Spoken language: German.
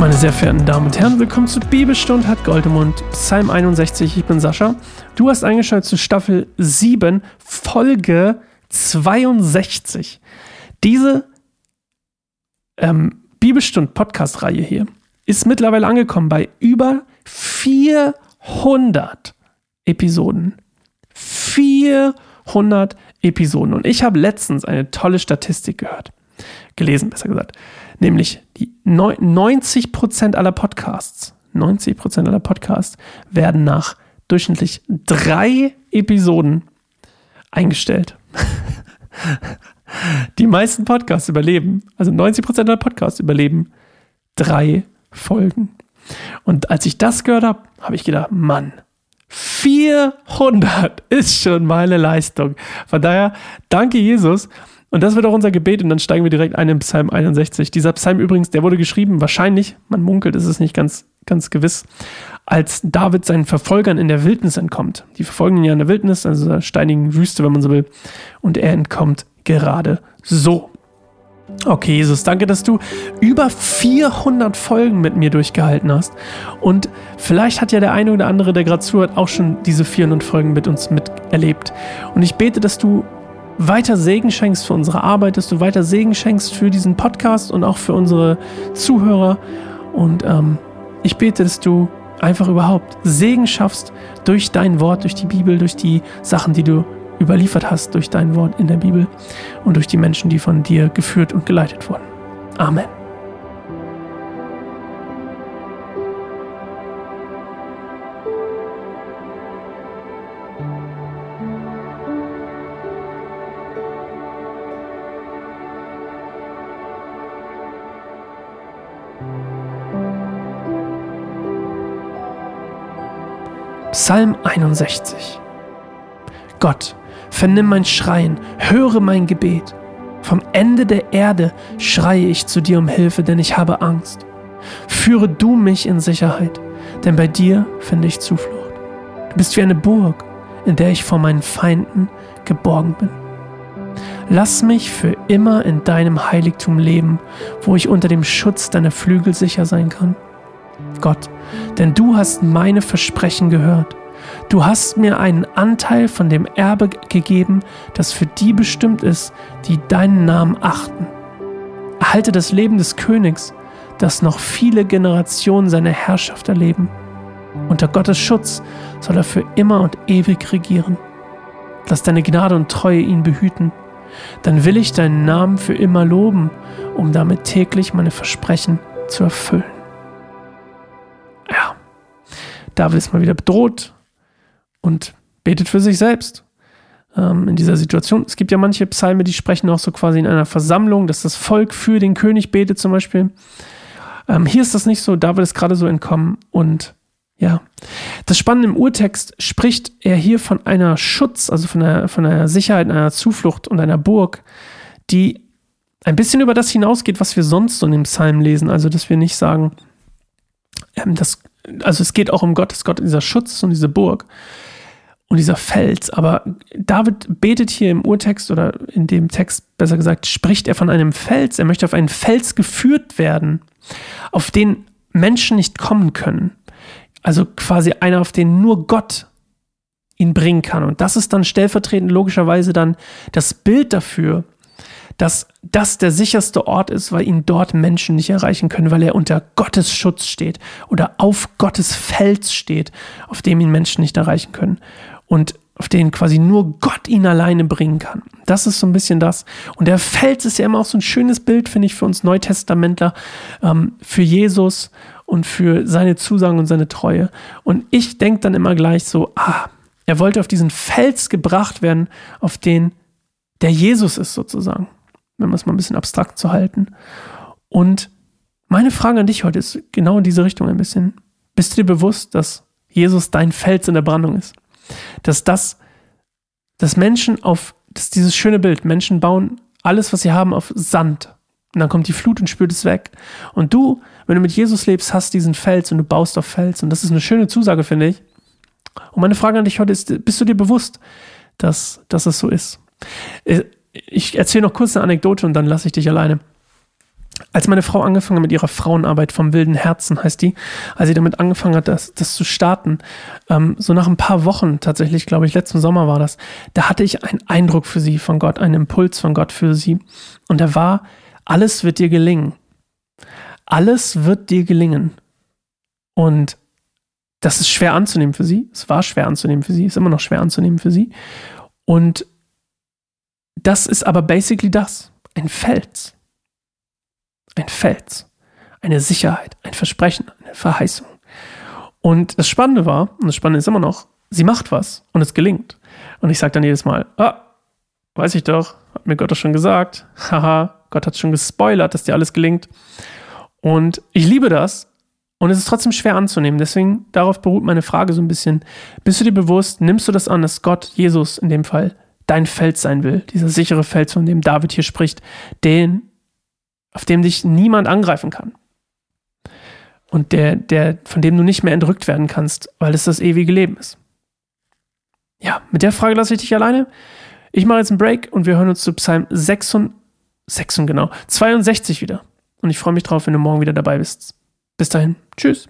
Meine sehr verehrten Damen und Herren, willkommen zu Bibelstunde hat Goldemund, Psalm 61. Ich bin Sascha. Du hast eingeschaltet zu Staffel 7, Folge 62. Diese ähm, Bibelstund-Podcast-Reihe hier ist mittlerweile angekommen bei über 400 Episoden. 400 Episoden. Und ich habe letztens eine tolle Statistik gehört. Gelesen, besser gesagt. Nämlich die 90 aller Podcasts, 90% aller Podcasts werden nach durchschnittlich drei Episoden eingestellt. die meisten Podcasts überleben, also 90% aller Podcasts überleben drei Folgen. Und als ich das gehört habe, habe ich gedacht, Mann, 400 ist schon meine Leistung. Von daher, danke Jesus. Und das wird auch unser Gebet und dann steigen wir direkt ein in Psalm 61. Dieser Psalm übrigens, der wurde geschrieben, wahrscheinlich, man munkelt, ist es nicht ganz, ganz gewiss, als David seinen Verfolgern in der Wildnis entkommt. Die verfolgen ihn ja in der Wildnis, also der steinigen Wüste, wenn man so will. Und er entkommt gerade so. Okay, Jesus, danke, dass du über 400 Folgen mit mir durchgehalten hast. Und vielleicht hat ja der eine oder andere, der gerade zuhört, auch schon diese 400 Folgen mit uns miterlebt. Und ich bete, dass du weiter Segen schenkst für unsere Arbeit, dass du weiter Segen schenkst für diesen Podcast und auch für unsere Zuhörer. Und ähm, ich bete, dass du einfach überhaupt Segen schaffst durch dein Wort, durch die Bibel, durch die Sachen, die du überliefert hast, durch dein Wort in der Bibel und durch die Menschen, die von dir geführt und geleitet wurden. Amen. Psalm 61 Gott, vernimm mein Schreien, höre mein Gebet. Vom Ende der Erde schreie ich zu dir um Hilfe, denn ich habe Angst. Führe du mich in Sicherheit, denn bei dir finde ich Zuflucht. Du bist wie eine Burg, in der ich vor meinen Feinden geborgen bin. Lass mich für immer in deinem Heiligtum leben, wo ich unter dem Schutz deiner Flügel sicher sein kann. Gott, denn du hast meine Versprechen gehört. Du hast mir einen Anteil von dem Erbe gegeben, das für die bestimmt ist, die deinen Namen achten. Erhalte das Leben des Königs, das noch viele Generationen seine Herrschaft erleben. Unter Gottes Schutz soll er für immer und ewig regieren. Lass deine Gnade und Treue ihn behüten. Dann will ich deinen Namen für immer loben, um damit täglich meine Versprechen zu erfüllen. David ist mal wieder bedroht und betet für sich selbst ähm, in dieser Situation. Es gibt ja manche Psalme, die sprechen auch so quasi in einer Versammlung, dass das Volk für den König betet zum Beispiel. Ähm, hier ist das nicht so, David ist gerade so entkommen und ja, das Spannende im Urtext spricht er hier von einer Schutz, also von einer, von einer Sicherheit, einer Zuflucht und einer Burg, die ein bisschen über das hinausgeht, was wir sonst so in dem Psalm lesen. Also, dass wir nicht sagen, ähm, dass also es geht auch um Gottes Gott, dieser Schutz und diese Burg und dieser Fels. Aber David betet hier im Urtext oder in dem Text, besser gesagt, spricht er von einem Fels. Er möchte auf einen Fels geführt werden, auf den Menschen nicht kommen können. Also quasi einer, auf den nur Gott ihn bringen kann. Und das ist dann stellvertretend logischerweise dann das Bild dafür, dass das der sicherste Ort ist, weil ihn dort Menschen nicht erreichen können, weil er unter Gottes Schutz steht oder auf Gottes Fels steht, auf dem ihn Menschen nicht erreichen können und auf den quasi nur Gott ihn alleine bringen kann. Das ist so ein bisschen das. Und der Fels ist ja immer auch so ein schönes Bild, finde ich, für uns Neutestamentler, ähm, für Jesus und für seine Zusagen und seine Treue. Und ich denke dann immer gleich so, ah, er wollte auf diesen Fels gebracht werden, auf den der Jesus ist sozusagen wenn man es mal ein bisschen abstrakt zu halten. Und meine Frage an dich heute ist genau in diese Richtung ein bisschen. Bist du dir bewusst, dass Jesus dein Fels in der Brandung ist? Dass das, dass Menschen auf, dass dieses schöne Bild, Menschen bauen alles, was sie haben, auf Sand. Und dann kommt die Flut und spült es weg. Und du, wenn du mit Jesus lebst, hast diesen Fels und du baust auf Fels. Und das ist eine schöne Zusage, finde ich. Und meine Frage an dich heute ist, bist du dir bewusst, dass, dass es so ist? Ich erzähle noch kurz eine Anekdote und dann lasse ich dich alleine. Als meine Frau angefangen hat mit ihrer Frauenarbeit vom wilden Herzen, heißt die, als sie damit angefangen hat, das, das zu starten, ähm, so nach ein paar Wochen tatsächlich, glaube ich, letzten Sommer war das, da hatte ich einen Eindruck für sie von Gott, einen Impuls von Gott für sie. Und der war, alles wird dir gelingen. Alles wird dir gelingen. Und das ist schwer anzunehmen für sie. Es war schwer anzunehmen für sie, ist immer noch schwer anzunehmen für sie. Und das ist aber basically das. Ein Fels. Ein Fels. Eine Sicherheit, ein Versprechen, eine Verheißung. Und das Spannende war, und das Spannende ist immer noch, sie macht was und es gelingt. Und ich sage dann jedes Mal, ah, weiß ich doch, hat mir Gott doch schon gesagt. Haha, Gott hat schon gespoilert, dass dir alles gelingt. Und ich liebe das. Und es ist trotzdem schwer anzunehmen. Deswegen, darauf beruht meine Frage so ein bisschen. Bist du dir bewusst, nimmst du das an, dass Gott, Jesus in dem Fall, dein Feld sein will? Dieser sichere Feld, von dem David hier spricht, den, auf dem dich niemand angreifen kann. Und der, der, von dem du nicht mehr entrückt werden kannst, weil es das ewige Leben ist. Ja, mit der Frage lasse ich dich alleine. Ich mache jetzt einen Break und wir hören uns zu Psalm 66, 6 genau, 62 wieder. Und ich freue mich drauf, wenn du morgen wieder dabei bist. Bis dahin. Tschüss.